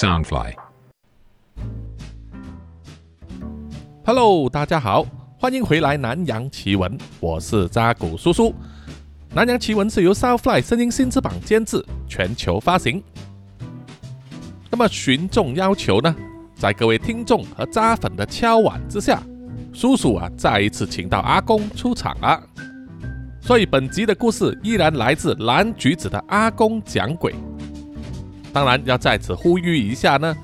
Soundfly。Hello，大家好，欢迎回来《南洋奇闻》，我是扎古叔叔。《南洋奇闻》是由 Soundfly 声音新翅膀监制，全球发行。那么群众要求呢，在各位听众和扎粉的敲碗之下，叔叔啊再一次请到阿公出场了。所以本集的故事依然来自蓝橘子的阿公讲鬼。当然要在此呼吁一下呢，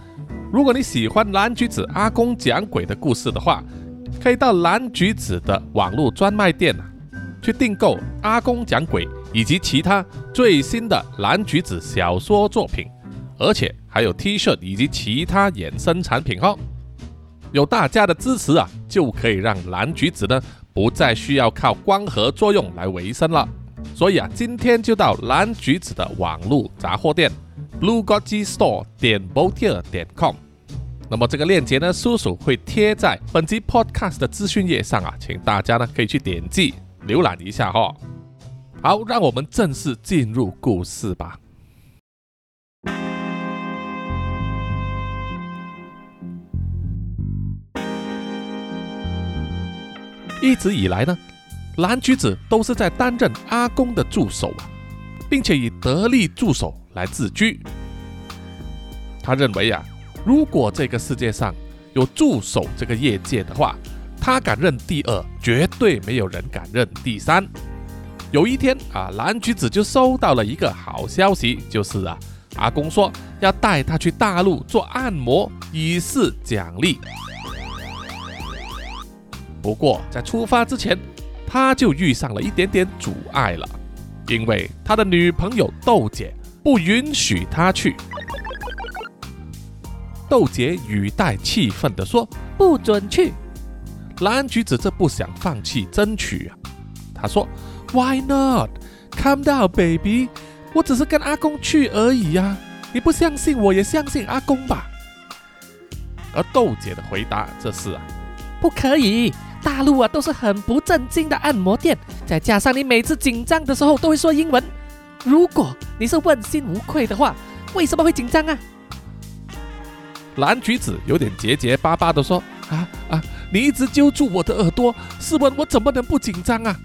如果你喜欢蓝橘子阿公讲鬼的故事的话，可以到蓝橘子的网络专卖店啊，去订购阿公讲鬼以及其他最新的蓝橘子小说作品，而且还有 T 恤以及其他衍生产品哦。有大家的支持啊，就可以让蓝橘子呢不再需要靠光合作用来维生了。所以啊，今天就到蓝橘子的网络杂货店 Blue g o g Store 点 b o t i e r 点 com。那么这个链接呢，叔叔会贴在本集 Podcast 的资讯页上啊，请大家呢可以去点击浏览一下哈、好，让我们正式进入故事吧。一直以来呢，蓝橘子都是在担任阿公的助手啊，并且以得力助手来自居。他认为啊，如果这个世界上有助手这个业界的话，他敢认第二，绝对没有人敢认第三。有一天啊，蓝橘子就收到了一个好消息，就是啊，阿公说要带他去大陆做按摩，以示奖励。不过在出发之前，他就遇上了一点点阻碍了，因为他的女朋友豆姐不允许他去。豆姐语带气愤地说：“不准去。蓝橘子这不想放弃争取啊，他说：“Why not? Come down, baby。我只是跟阿公去而已呀、啊，你不相信我也相信阿公吧。”而豆姐的回答这是啊，不可以，大陆啊都是很不正经的按摩店，再加上你每次紧张的时候都会说英文，如果你是问心无愧的话，为什么会紧张啊？蓝橘子有点结结巴巴地说：“啊啊，你一直揪住我的耳朵，试问我怎么能不紧张啊？”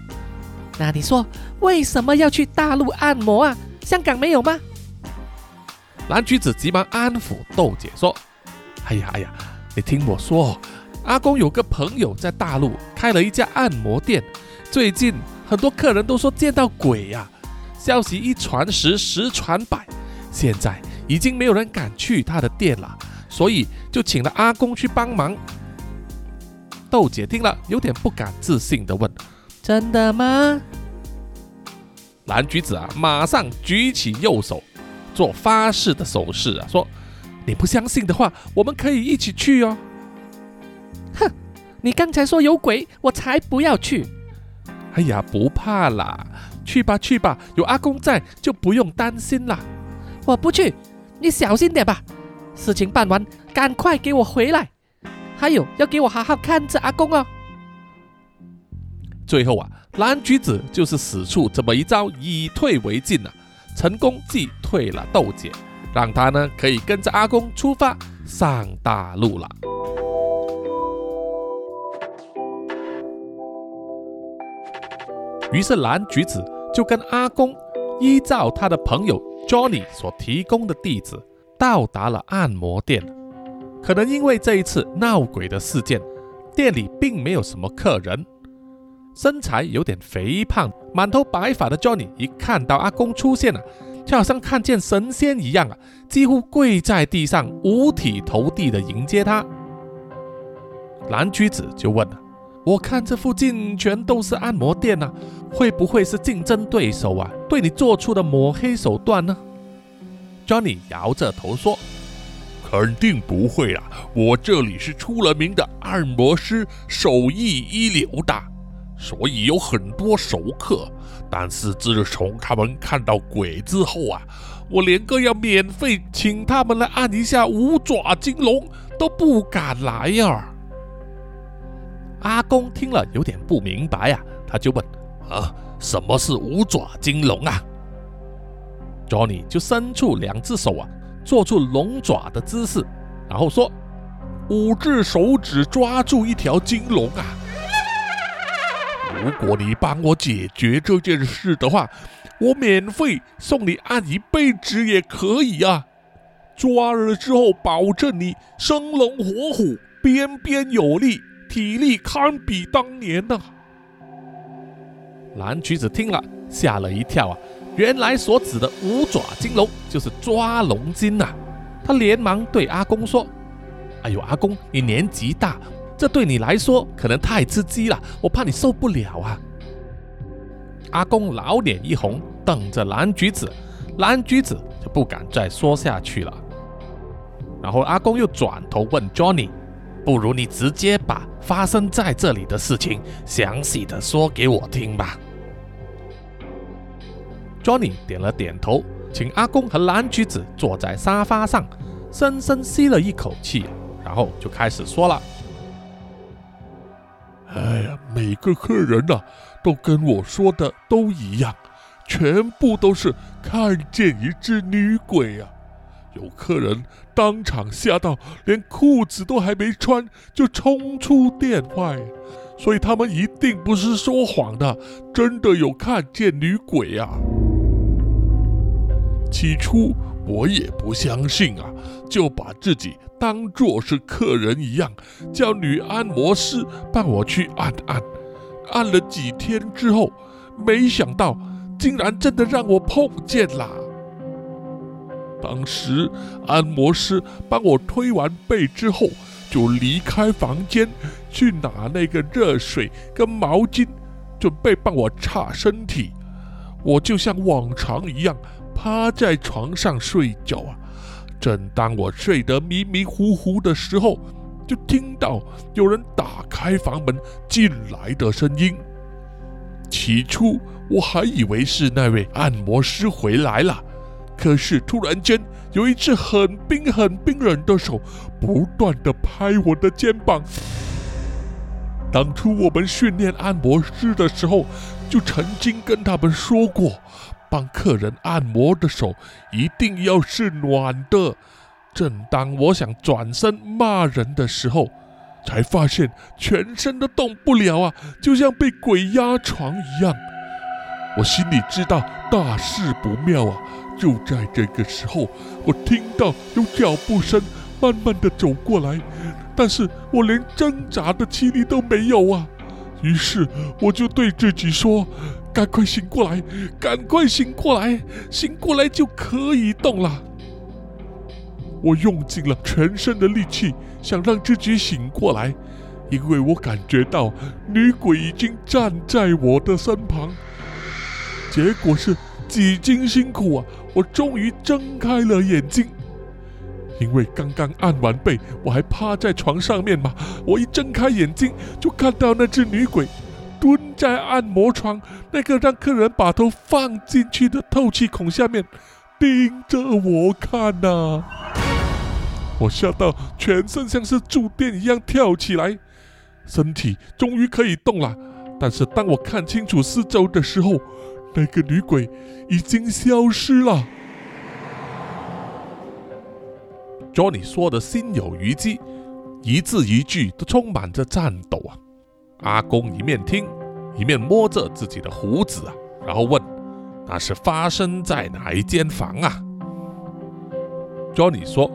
那你说为什么要去大陆按摩啊？香港没有吗？蓝橘子急忙安抚豆姐说：“哎呀哎呀，你听我说，阿公有个朋友在大陆开了一家按摩店，最近很多客人都说见到鬼呀、消息一传十，十传百，现在已经没有人敢去他的店了。”所以就请了阿公去帮忙。豆姐听了，有点不敢置信的问：“真的吗？”蓝橘子啊，马上举起右手，做发誓的手势啊，说：“你不相信的话，我们可以一起去哦。”哼，你刚才说有鬼，我才不要去。哎呀，不怕啦，去吧去吧，有阿公在，就不用担心啦。我不去，你小心点吧。事情办完，赶快给我回来！还有，要给我好好看着阿公哦。最后啊，蓝橘子就是使出这么一招，以退为进啊，成功击退了豆姐，让她呢可以跟着阿公出发上大陆了。于是蓝橘子就跟阿公依照他的朋友 Johnny 所提供的地址。到达了按摩店，可能因为这一次闹鬼的事件，店里并没有什么客人。身材有点肥胖、满头白发的 Johnny 一看到阿公出现了，就好像看见神仙一样啊，几乎跪在地上，五体投地的迎接他。蓝橘子就问了：“我看这附近全都是按摩店啊，会不会是竞争对手啊？对你做出的抹黑手段呢？” Johnny 摇着头说：“肯定不会啦，我这里是出了名的按摩师，手艺一流的，所以有很多熟客。但是自从他们看到鬼之后啊，我连个要免费请他们来按一下五爪金龙都不敢来呀。”阿公听了有点不明白啊，他就问：“啊，啊什么是五爪金龙啊？” Johnny 就伸出两只手啊，做出龙爪的姿势，然后说：“五只手指抓住一条金龙啊！如果你帮我解决这件事的话，我免费送你按一辈子也可以啊！抓了之后，保证你生龙活虎，鞭鞭有力，体力堪比当年呐！”蓝橘子听了，吓了一跳啊！原来所指的五爪金龙就是抓龙筋呐！他连忙对阿公说：“哎呦，阿公，你年纪大，这对你来说可能太刺激了，我怕你受不了啊！”阿公老脸一红，瞪着蓝橘子，蓝橘子就不敢再说下去了。然后阿公又转头问 Johnny：“ 不如你直接把发生在这里的事情详细的说给我听吧。” Johnny 点了点头，请阿公和蓝橘子坐在沙发上，深深吸了一口气，然后就开始说了：“哎呀，每个客人呐，都跟我说的都一样，全部都是看见一只女鬼啊！有客人当场吓到，连裤子都还没穿就冲出店外，所以他们一定不是说谎的，真的有看见女鬼啊！”起初我也不相信啊，就把自己当作是客人一样，叫女按摩师帮我去按按。按了几天之后，没想到竟然真的让我碰见了。当时按摩师帮我推完背之后，就离开房间去拿那个热水跟毛巾，准备帮我擦身体。我就像往常一样。趴在床上睡觉啊！正当我睡得迷迷糊糊的时候，就听到有人打开房门进来的声音。起初我还以为是那位按摩师回来了，可是突然间有一只很冰很冰冷的手不断的拍我的肩膀。当初我们训练按摩师的时候，就曾经跟他们说过。帮客人按摩的手一定要是暖的。正当我想转身骂人的时候，才发现全身都动不了啊，就像被鬼压床一样。我心里知道大事不妙啊！就在这个时候，我听到有脚步声慢慢的走过来，但是我连挣扎的气力都没有啊。于是我就对自己说。赶快醒过来！赶快醒过来！醒过来就可以动了。我用尽了全身的力气，想让自己醒过来，因为我感觉到女鬼已经站在我的身旁。结果是几经辛苦啊，我终于睁开了眼睛。因为刚刚按完背，我还趴在床上面嘛，我一睁开眼睛就看到那只女鬼。蹲在按摩床那个让客人把头放进去的透气孔下面，盯着我看呐！我吓到全身像是触电一样跳起来，身体终于可以动了。但是当我看清楚四周的时候，那个女鬼已经消失了。Johnny 说的心有余悸，一字一句都充满着颤抖啊！阿公一面听，一面摸着自己的胡子啊，然后问：“那是发生在哪一间房啊？”Johnny 说：“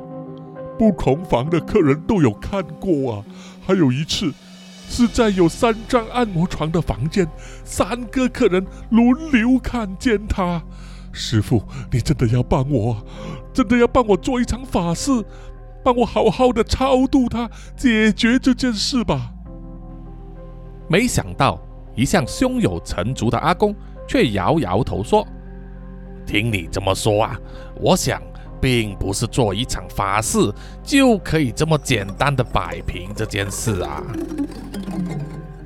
不同房的客人都有看过啊，还有一次是在有三张按摩床的房间，三个客人轮流看见他。师傅，你真的要帮我，真的要帮我做一场法事，帮我好好的超度他，解决这件事吧。”没想到，一向胸有成竹的阿公却摇摇头说：“听你这么说啊，我想并不是做一场法事就可以这么简单的摆平这件事啊！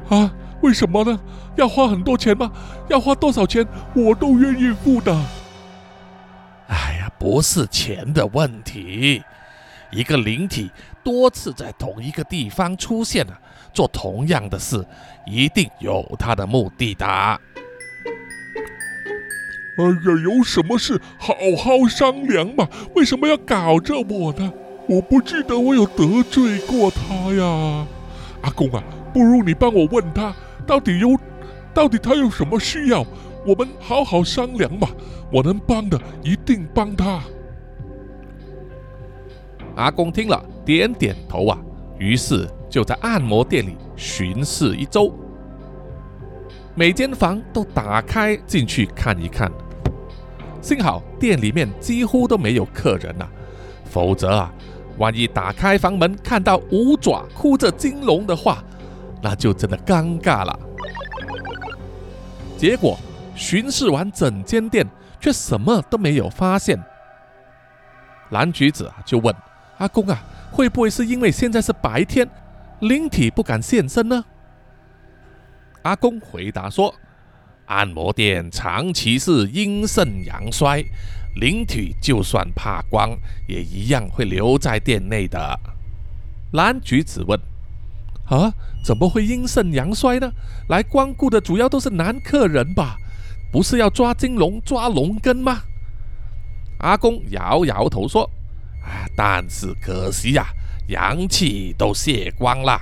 啊，为什么呢？要花很多钱吗？要花多少钱，我都愿意付的。哎呀，不是钱的问题，一个灵体多次在同一个地方出现了。”做同样的事，一定有他的目的的。哎呀，有什么事好好商量嘛，为什么要搞着我呢？我不记得我有得罪过他呀。阿公啊，不如你帮我问他，到底有，到底他有什么需要，我们好好商量嘛。我能帮的一定帮他。阿公听了，点点头啊，于是就在按摩店里巡视一周，每间房都打开进去看一看。幸好店里面几乎都没有客人呐、否则啊，万一打开房门看到五爪哭着金龙的话，那就真的尴尬了。结果巡视完整间店，却什么都没有发现。蓝橘子啊就问阿公啊，会不会是因为现在是白天，灵体不敢现身呢？阿公回答说：“按摩店长期是阴盛阳衰，灵体就算怕光，也一样会留在店内的。”蓝橘子问：“啊，怎么会阴盛阳衰呢？来光顾的主要都是男客人吧？不是要抓金龙、抓龙根吗？”阿公摇摇头说：“啊，但是可惜呀、阳气都泄光了。”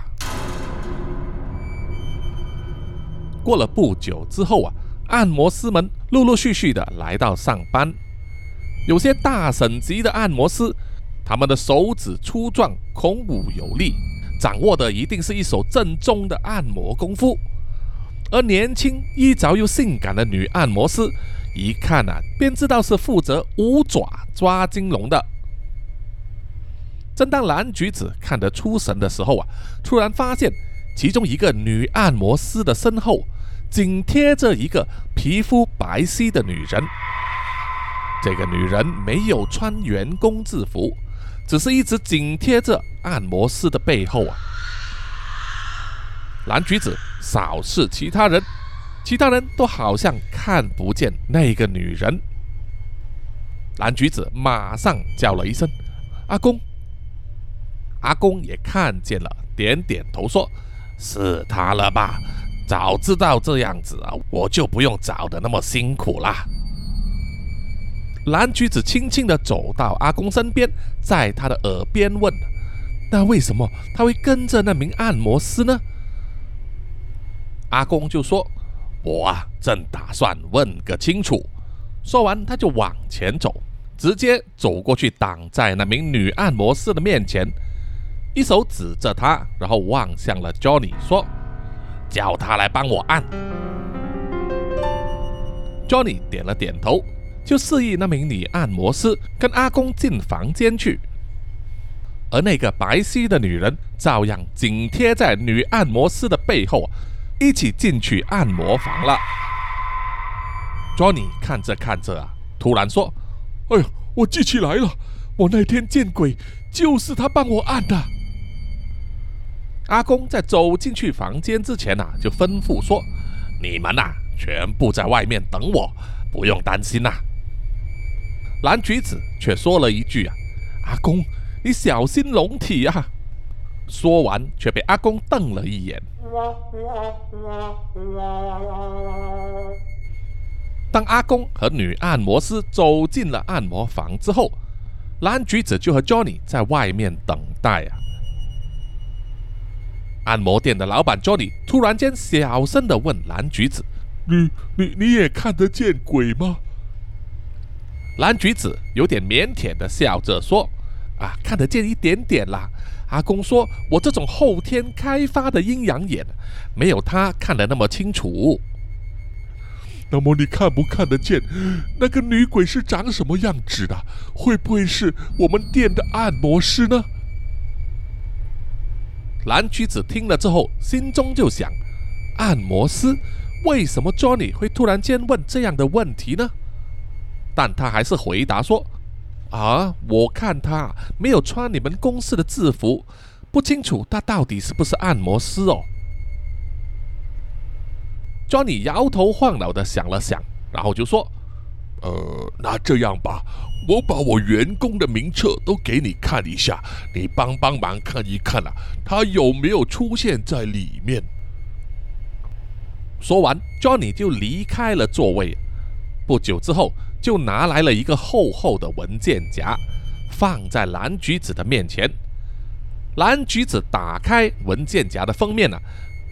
过了不久之后啊，按摩师们陆陆续续的来到上班，有些大省级的按摩师，他们的手指粗壮、孔武有力，掌握的一定是一手正宗的按摩功夫。而年轻、衣着又性感的女按摩师，一看啊，便知道是负责五爪抓金龙的。正当蓝橘子看得出神的时候啊，突然发现其中一个女按摩师的身后紧贴着一个皮肤白皙的女人。这个女人没有穿员工制服，只是一直紧贴着按摩师的背后啊。蓝橘子扫视其他人，其他人都好像看不见那个女人。蓝橘子马上叫了一声：“阿公！”阿公也看见了，点点头说：“是她了吧？早知道这样子啊，我就不用找的那么辛苦啦。”蓝橘子轻轻地走到阿公身边，在他的耳边问：“那为什么他会跟着那名按摩师呢？”阿公就说：“我啊，正打算问个清楚。”说完，他就往前走，直接走过去，挡在那名女按摩师的面前，一手指着她，然后望向了 Johnny，说：“叫他来帮我按。”Johnny 点了点头，就示意那名女按摩师跟阿公进房间去，而那个白皙的女人照样紧贴在女按摩师的背后。一起进去按摩房了。Johnny 看着看着啊，突然说：“哎呀，我记起来了，我那天见鬼就是他帮我按的。”阿公在走进去房间之前呐、啊，就吩咐说：“你们呐、全部在外面等我，不用担心呐、蓝橘子却说了一句：“啊，阿公，你小心龙体啊！”说完，却被阿公瞪了一眼。当阿公和女按摩师走进了按摩房之后，蓝橘子就和 Johnny 在外面等待啊。按摩店的老板 Johnny 突然间小声的问蓝橘子：“你你你也看得见鬼吗？”蓝橘子有点腼腆的笑着说：“啊，看得见一点点啦。”阿公说：“我这种后天开发的阴阳眼，没有他看得那么清楚。”那么你看不看得见那个女鬼是长什么样子的？会不会是我们店的按摩师呢？蓝橘子听了之后，心中就想：按摩师为什么 Johnny 会突然间问这样的问题呢？但他还是回答说。啊，我看他没有穿你们公司的制服，不清楚他到底是不是按摩师哦。Johnny 摇头晃脑的想了想，然后就说：“呃，那这样吧，我把我员工的名册都给你看一下，你帮帮忙看一看啊，他有没有出现在里面。”说完，Johnny 就离开了座位。不久之后，就拿来了一个厚厚的文件夹，放在蓝橘子的面前。蓝橘子打开文件夹的封面呢，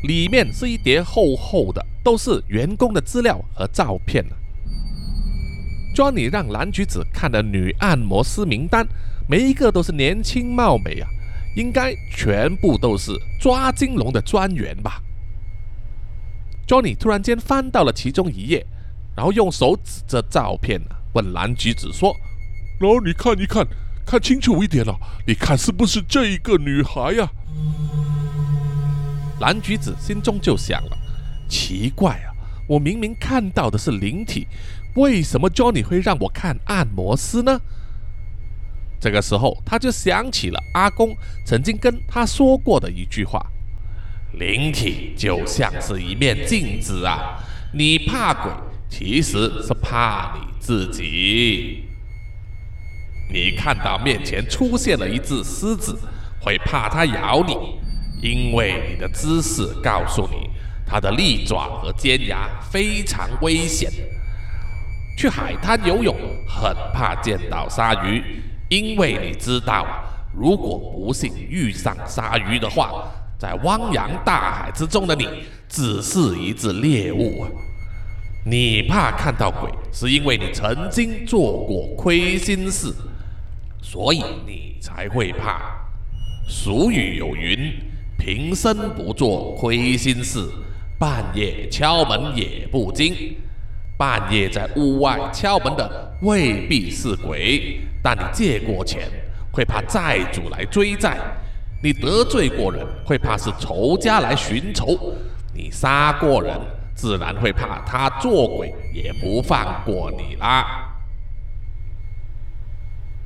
里面是一叠厚厚的，都是员工的资料和照片呢。Johnny 让蓝橘子看的女按摩师名单，每一个都是年轻貌美啊，应该全部都是抓金龙的专员吧。Johnny 突然间翻到了其中一页，然后用手指着照片问蓝橘子说：“然后你看一看，看清楚一点了，你看是不是这一个女孩呀？”蓝橘子心中就想了：奇怪啊，我明明看到的是灵体，为什么 Johnny 会让我看按摩师呢？这个时候，他就想起了阿公曾经跟他说过的一句话。灵体就像是一面镜子啊，你怕鬼，其实是怕你自己。你看到面前出现了一只狮子，会怕它咬你，因为你的姿势告诉你，它的利爪和尖牙非常危险。去海滩游泳，很怕见到鲨鱼，因为你知道，如果不幸遇上鲨鱼的话。在汪洋大海之中的你，只是一只猎物啊！你怕看到鬼，是因为你曾经做过亏心事，所以你才会怕。俗语有云：“平生不做亏心事，半夜敲门也不惊。”半夜在屋外敲门的未必是鬼，但你借过钱，会怕债主来追债。你得罪过人，会怕是仇家来寻仇；你杀过人，自然会怕他做鬼也不放过你啦。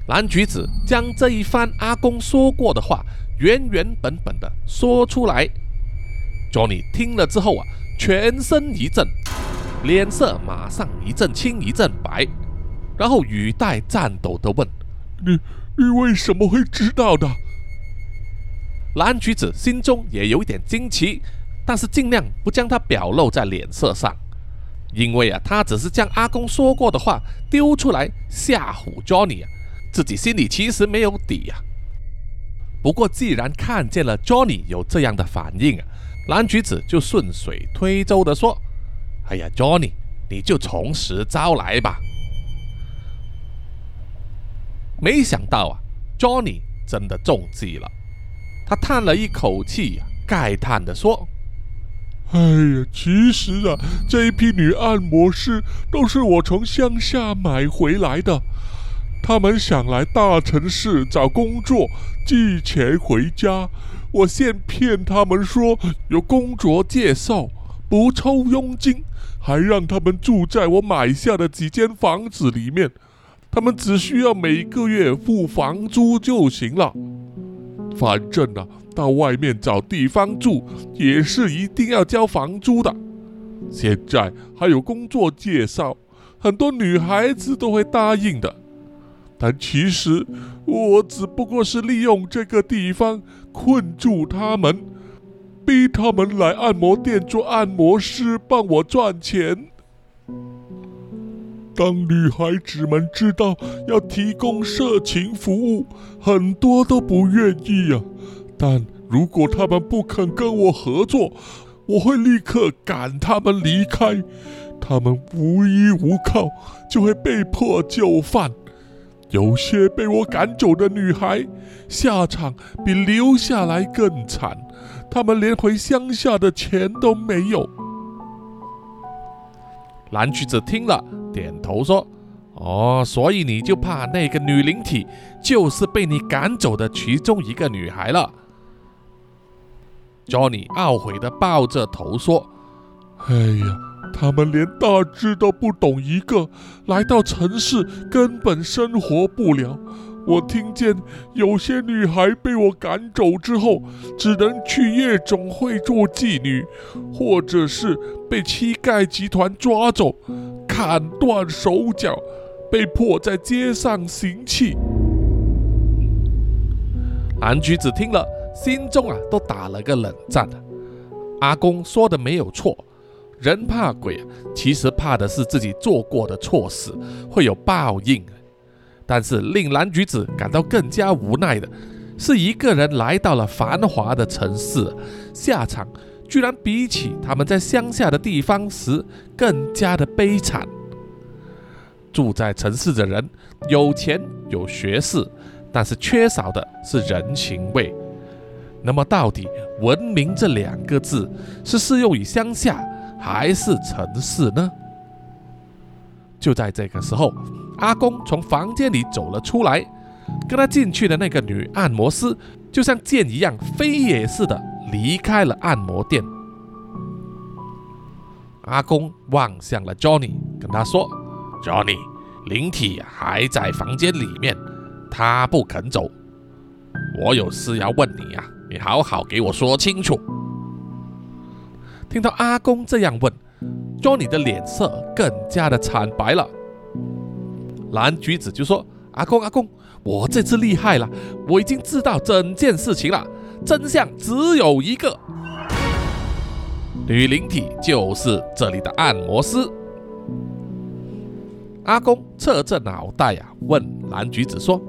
蓝橘子将这一番阿公说过的话原原本本的说出来，Johnny 听了之后啊，全身一震，脸色马上一阵青一阵白，然后语带颤抖的问：“你你为什么会知道的？”蓝橘子心中也有一点惊奇，但是尽量不将它表露在脸色上，因为啊，他只是将阿公说过的话丢出来吓唬 Johnny 啊，自己心里其实没有底呀。不过既然看见了 Johnny 有这样的反应啊，蓝橘子就顺水推舟的说：“哎呀，Johnny，你就从实招来吧。”没想到啊，Johnny 真的中计了。他叹了一口气，慨叹的说：“哎呀，其实啊，这一批女按摩师都是我从乡下买回来的。他们想来大城市找工作，寄钱回家。我先骗他们说有工作介绍，不抽佣金，还让他们住在我买下的几间房子里面。他们只需要每个月付房租就行了。”反正啊，到外面找地方住也是一定要交房租的。现在还有工作介绍，很多女孩子都会答应的。但其实我只不过是利用这个地方困住他们，逼他们来按摩店做按摩师，帮我赚钱。当女孩子们知道要提供色情服务，很多都不愿意呀。但如果他们不肯跟我合作，我会立刻赶他们离开。他们无依无靠，就会被迫就范。有些被我赶走的女孩，下场比留下来更惨。他们连回乡下的钱都没有。蓝橘子听了。点头说：“哦，所以你就怕那个女灵体就是被你赶走的其中一个女孩了。” Johnny 懊悔的抱着头说：“哎呀，他们连大致都不懂，一个来到城市根本生活不了。”我听见有些女孩被我赶走之后，只能去夜总会做妓女，或者是被乞丐集团抓走，砍断手脚，被迫在街上行乞。蓝橘子听了，心中啊都打了个冷战。阿公说的没有错，人怕鬼，其实怕的是自己做过的错事会有报应。但是令蓝橘子感到更加无奈的，是一个人来到了繁华的城市，下场居然比起他们在乡下的地方时更加的悲惨。住在城市的人有钱有学识，但是缺少的是人情味。那么，到底“文明”这两个字是适用于乡下还是城市呢？就在这个时候，阿公从房间里走了出来，跟他进去的那个女按摩师就像箭一样飞也似的离开了按摩店。阿公望向了 Johnny，跟他说：“Johnny，灵体还在房间里面，他不肯走。我有事要问你呀。”你好好给我说清楚。听到阿公这样问，Johnny 的脸色更加的惨白了。蓝橘子就说：“阿公，阿公，我这次厉害了，我已经知道整件事情了，真相只有一个，女灵体就是这里的按摩师。”阿公侧着脑袋呀，问蓝橘子说：“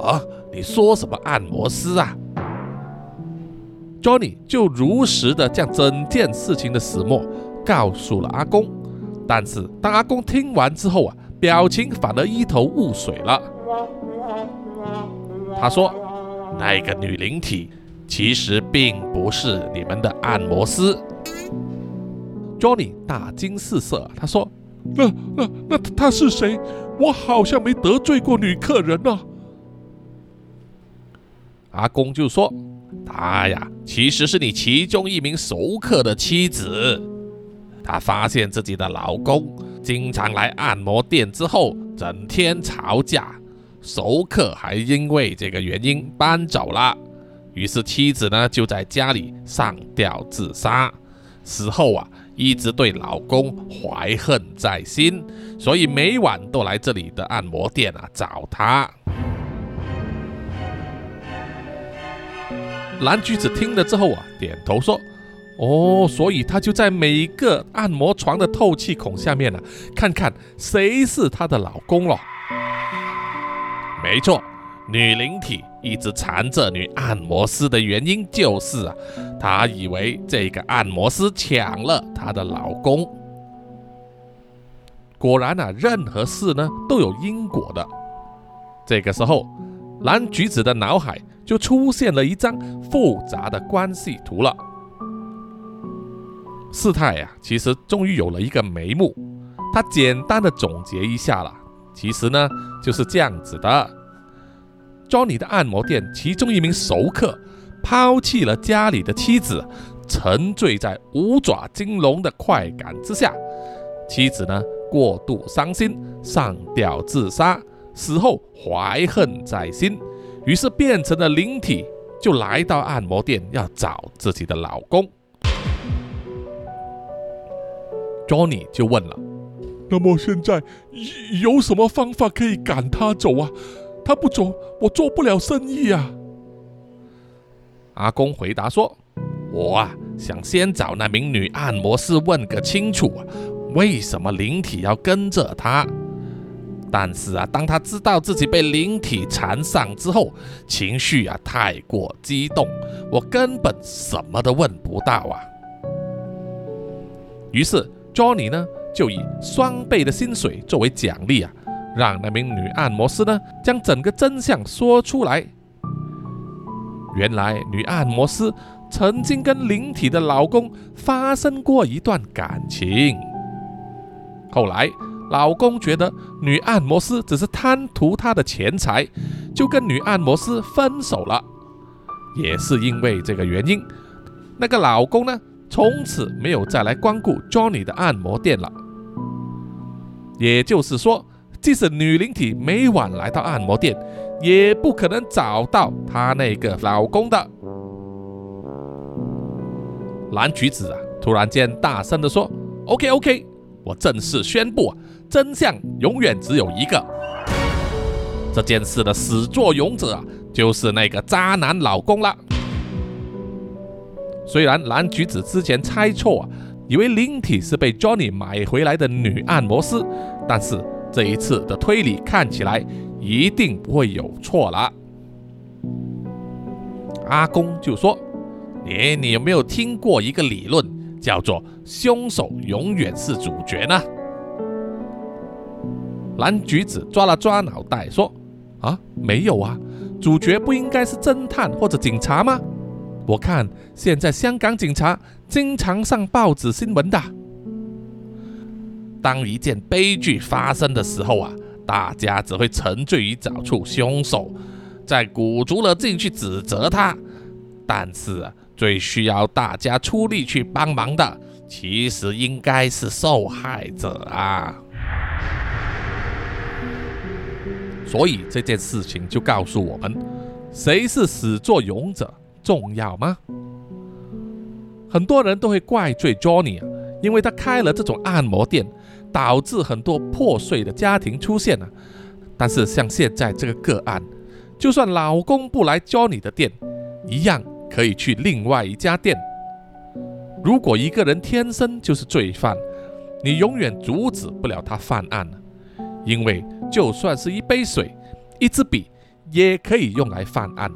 啊，你说什么按摩师啊？” Johnny 就如实的将整件事情的始末告诉了阿公，但是当阿公听完之后啊，表情反而一头雾水了。他说：“那个女灵体其实并不是你们的按摩师。”Johnny 大惊四色，他说：“那那那她是谁？我好像没得罪过女客人啊。”阿公就说。她呀，其实是你其中一名熟客的妻子。她发现自己的老公经常来按摩店之后，整天吵架，熟客还因为这个原因搬走了。于是妻子呢就在家里上吊自杀。死后啊，一直对老公怀恨在心，所以每晚都来这里的按摩店啊找他。蓝橘子听了之后啊，点头说：“哦，所以他就在每个按摩床的透气孔下面呢，看看谁是她的老公了。没错，女灵体一直缠着女按摩师的原因就是啊，她以为这个按摩师抢了她的老公。果然啊，任何事呢都有因果的。这个时候，蓝橘子的脑海。”就出现了一张复杂的关系图了。事态呀，其实终于有了一个眉目。他简单的总结一下了，其实呢就是这样子的：Johnny 的按摩店其中一名熟客抛弃了家里的妻子，沉醉在五爪金龙的快感之下，妻子呢过度伤心，上吊自杀，死后怀恨在心。于是变成了灵体，就来到按摩店要找自己的老公。Johnny 就问了：“那么现在有什么方法可以赶他走啊？他不走，我做不了生意啊。”阿公回答说：“我啊，想先找那名女按摩师问个清楚啊，为什么灵体要跟着他？”但是啊，当他知道自己被灵体缠上之后，情绪啊太过激动，我根本什么都问不到啊。于是 Johnny 呢就以双倍的薪水作为奖励啊，让那名女按摩师呢将整个真相说出来。原来女按摩师曾经跟灵体的老公发生过一段感情，后来。老公觉得女按摩师只是贪图他的钱财，就跟女按摩师分手了。也是因为这个原因，那个老公呢，从此没有再来光顾 Johnny 的按摩店了。也就是说，即使女灵体每晚来到按摩店，也不可能找到她那个老公的。蓝橘子啊，突然间大声的说：“OK OK，我正式宣布。”真相永远只有一个，这件事的始作俑者啊，就是那个渣男老公了。虽然蓝橘子之前猜错啊，以为灵体是被 Johnny 买回来的女按摩师，但是这一次的推理看起来一定不会有错了。阿公就说：“你你有没有听过一个理论，叫做凶手永远是主角呢？”蓝橘子抓了抓脑袋说：“啊，没有啊，主角不应该是侦探或者警察吗？我看现在香港警察经常上报纸新闻的。当一件悲剧发生的时候啊，大家只会沉醉于找出凶手。”再鼓足了劲去指责他，但是啊，最需要大家出力去帮忙的，其实应该是受害者啊。所以这件事情就告诉我们，谁是始作俑者重要吗？很多人都会怪罪 Johnny 啊，因为他开了这种按摩店，导致很多破碎的家庭出现了。但是像现在这个个案。就算老公不来 Johnny 的店，一样可以去另外一家店。如果一个人天生就是罪犯，你永远阻止不了他犯案因为就算是一杯水、一支笔，也可以用来犯案。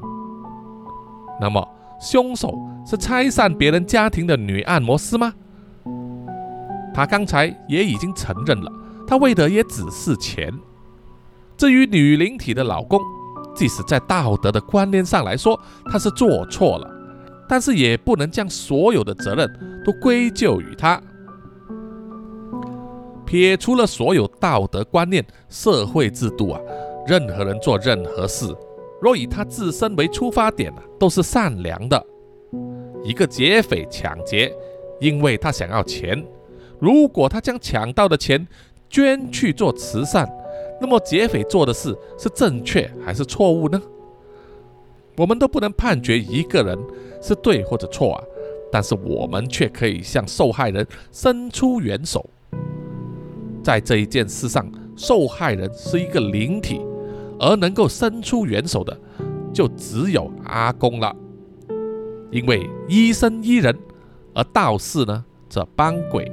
那么，凶手是拆散别人家庭的女按摩师吗？他刚才也已经承认了，他为的也只是钱。至于女灵体的老公，即使在道德的观念上来说，他是做错了，但是也不能将所有的责任都归咎于他。撇除了所有道德观念、社会制度啊，任何人做任何事，若以他自身为出发点啊，都是善良的。一个劫匪抢劫，因为他想要钱，如果他将抢到的钱捐去做慈善。那么劫匪做的事是正确还是错误呢？我们都不能判决一个人是对或者错啊，但是我们却可以向受害人伸出援手。在这一件事上，受害人是一个灵体，而能够伸出援手的就只有阿公了。因为医生医人，而道士呢则帮鬼。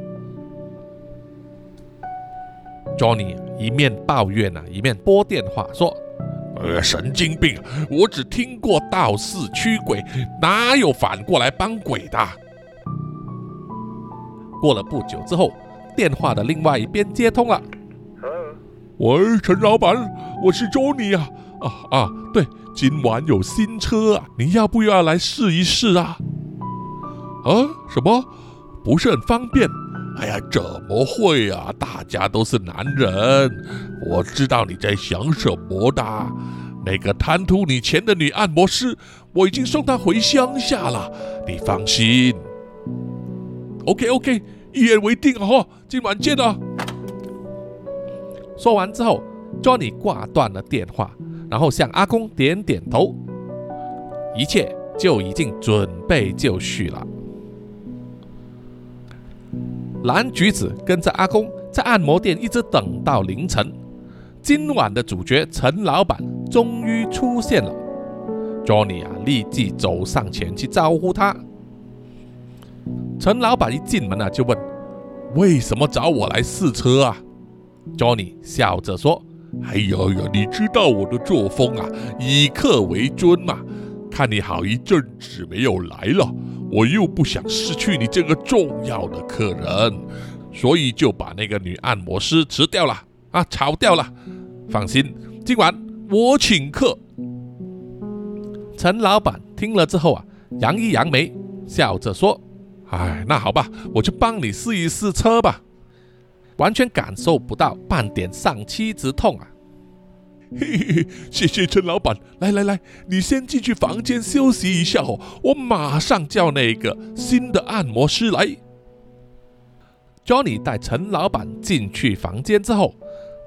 Johnny 一面抱怨啊，一面拨电话说：“呃，神经病！我只听过道士驱鬼，哪有反过来帮鬼的？”过了不久之后，电话的另外一边接通了。喂，陈老板，我是 Johnny 啊！啊啊，对，今晚有新车啊，你要不要来试一试啊？啊？什么？不是很方便？哎呀，怎么会啊？大家都是男人，我知道你在想什么的。那个贪图你钱的女按摩师，我已经送她回乡下了，你放心。OK OK，一言为定哦，今晚见啊。说完之后，Johnny 挂断了电话，然后向阿公点点头，一切就已经准备就绪了。蓝橘子跟着阿公在按摩店一直等到凌晨。今晚的主角陈老板终于出现了。Johnny 啊，立即走上前去招呼他。陈老板一进门啊，就问：“为什么找我来试车啊？”Johnny 笑着说：“哎呦呦，你知道我的作风啊，以客为尊嘛。看你好一阵子没有来了。”我又不想失去你这个重要的客人，所以就把那个女按摩师辞掉了啊，炒掉了。放心，今晚我请客。陈老板听了之后啊，扬一扬眉，笑着说：“哎，那好吧，我就帮你试一试车吧。”完全感受不到半点丧妻之痛啊。嘿嘿嘿，谢谢陈老板。来来来，你先进去房间休息一下哦，我马上叫那个新的按摩师来。Johnny 带陈老板进去房间之后，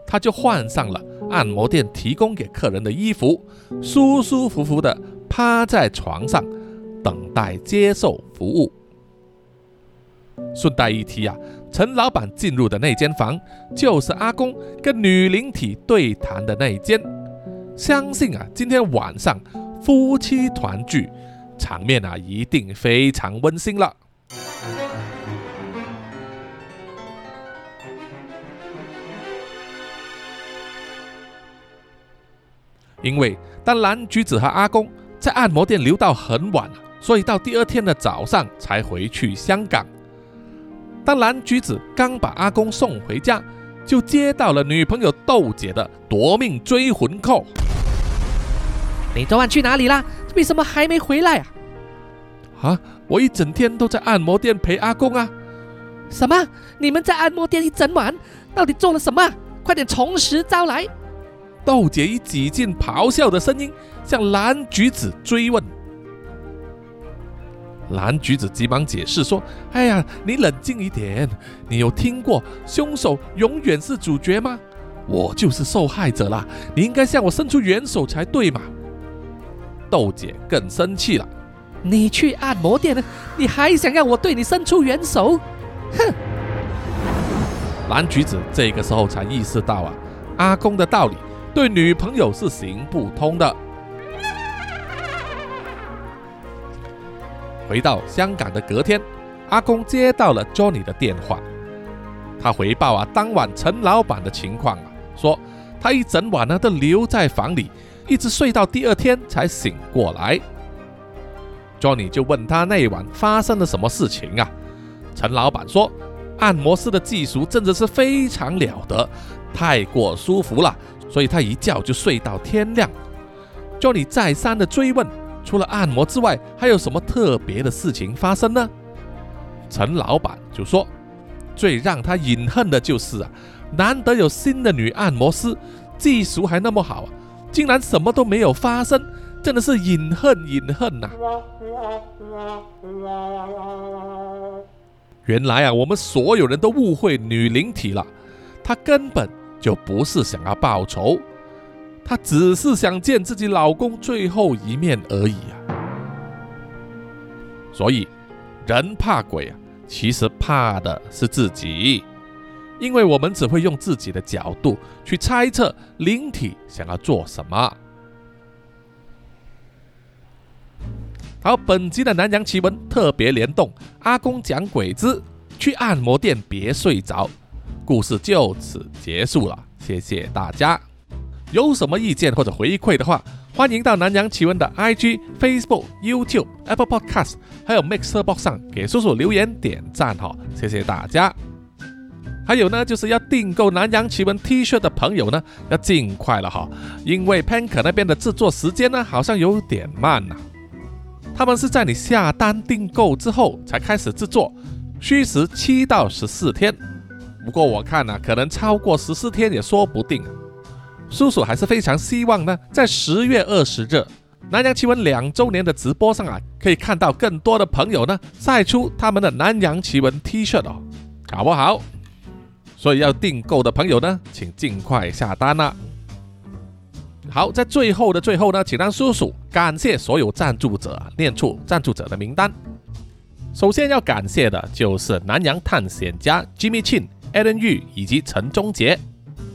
他就换上了按摩店提供给客人的衣服，舒舒服服的趴在床上，等待接受服务。顺带一提啊。陈老板进入的那间房就是阿公跟女灵体对谈的那一间。相信啊今天晚上夫妻团聚场面啊一定非常温馨了。因为当蓝橘子和阿公在按摩店留到很晚所以到第二天的早上才回去香港。当蓝橘子刚把阿公送回家，就接到了女朋友豆姐的夺命追魂 call。你昨晚去哪里啦？为什么还没回来啊？啊，我一整天都在按摩店陪阿公啊。什么？你们在按摩店一整晚，到底做了什么？快点从实招来！豆姐以几近咆哮的声音向蓝橘子追问。蓝橘子急忙解释说：“哎呀，你冷静一点。你有听过凶手永远是主角吗？我就是受害者啦！你应该向我伸出援手才对嘛。”豆姐更生气了：“你去按摩店，你还想让我对你伸出援手？哼！”蓝橘子这个时候才意识到啊，阿公的道理对女朋友是行不通的。回到香港的隔天，阿公接到了 Johnny 的电话，他回报啊，当晚陈老板的情况啊，说他一整晚呢都留在房里，一直睡到第二天才醒过来。Johnny 就问他那晚发生了什么事情啊？陈老板说，按摩师的技术真的是非常了得，太过舒服了，所以他一觉就睡到天亮。Johnny 再三的追问。除了按摩之外，还有什么特别的事情发生呢？陈老板就说：“最让他隐恨的就是啊，难得有新的女按摩师，技术还那么好啊，竟然什么都没有发生，真的是隐恨隐恨呐！”原来啊，我们所有人都误会女灵体了，她根本就不是想要报仇。她只是想见自己老公最后一面而已啊！所以，人怕鬼啊，其实怕的是自己，因为我们只会用自己的角度去猜测灵体想要做什么。好，本集的南洋奇闻特别联动，阿公讲鬼子去按摩店别睡着，故事就此结束了，谢谢大家。有什么意见或者回馈的话，欢迎到南洋奇闻的 IG、Facebook、YouTube、Apple Podcast，还有 Mixer Box 上给叔叔留言点赞哈，谢谢大家。还有呢，就是要订购南洋奇闻 T 恤的朋友呢，要尽快了哈，因为 Pank 那边的制作时间呢，好像有点慢呐。他们是在你下单订购之后才开始制作，需时七到十四天。不过我看呢，可能超过十四天也说不定。叔叔还是非常希望呢，在十月二十日南洋奇闻两周年的直播上啊，可以看到更多的朋友呢晒出他们的南洋奇闻 T 恤哦，好不好？所以要订购的朋友呢，请尽快下单啦。好，在最后的最后呢，请让叔叔感谢所有赞助者，念出赞助者的名单。首先要感谢的就是南洋探险家 Jimmy Chin、Alan Yu 以及陈忠杰。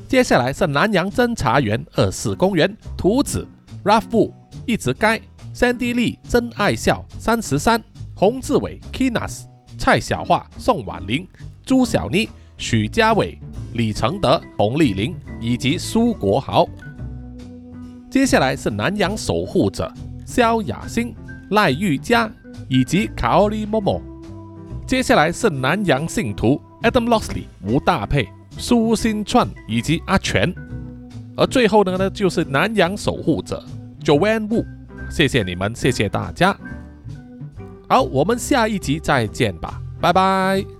接下来是南洋侦查员二四公园图子 Ralph 一直该 Sandy 真爱笑三十三洪志伟 Kinas 蔡小桦宋婉玲朱小妮许家伟李承德洪丽玲以及苏国豪。接下来是南洋守护者萧雅欣赖玉佳以及卡奥利莫莫。接下来是南洋信徒 Adam Lossley 吴大佩。苏新串以及阿全，而最后呢呢就是南洋守护者 Joanne Wu，谢谢你们，谢谢大家。好，我们下一集再见吧，拜拜。